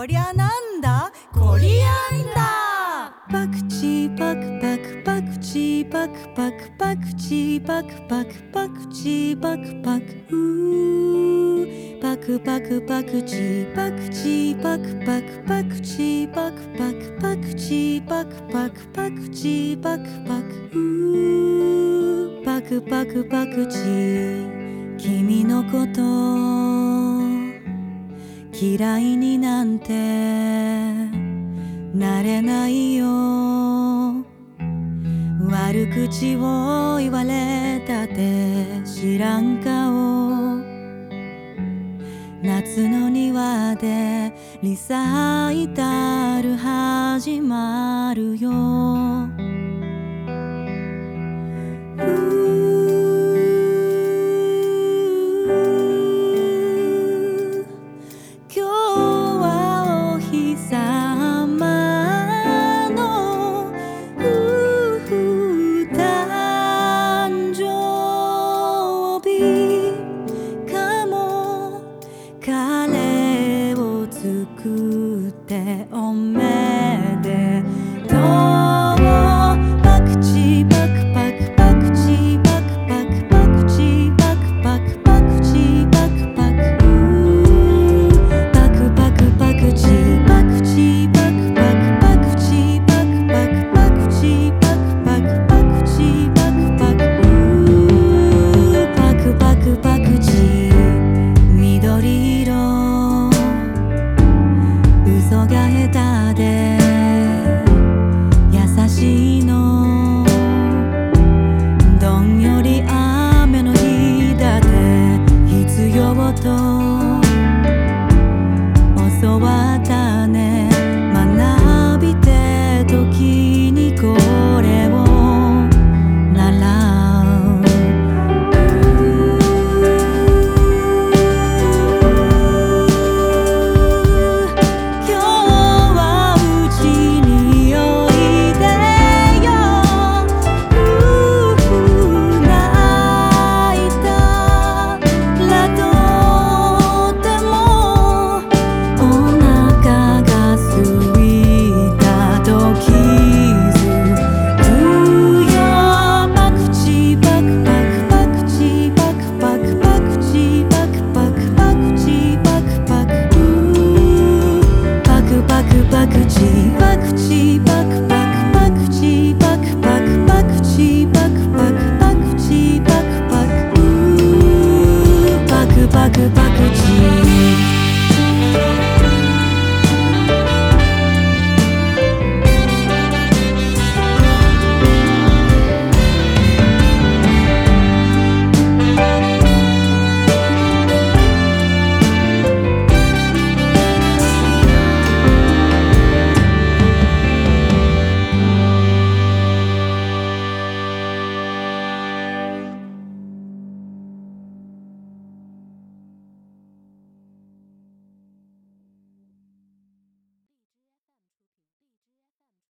こりゃなんだ？コリアンダパクチーパクパクパクチーパクパクパクチーパクパクパクチーパクパクうーパクパク。パクチーパクチーパクパクパクチーパクパクパクチーパクパクパクチーパクパクうー。パクパクパクチー。君のこと。嫌いになんてなれないよ。悪口を言われたって知らん顔。夏の庭でリサイタル始まるよ。救っておめ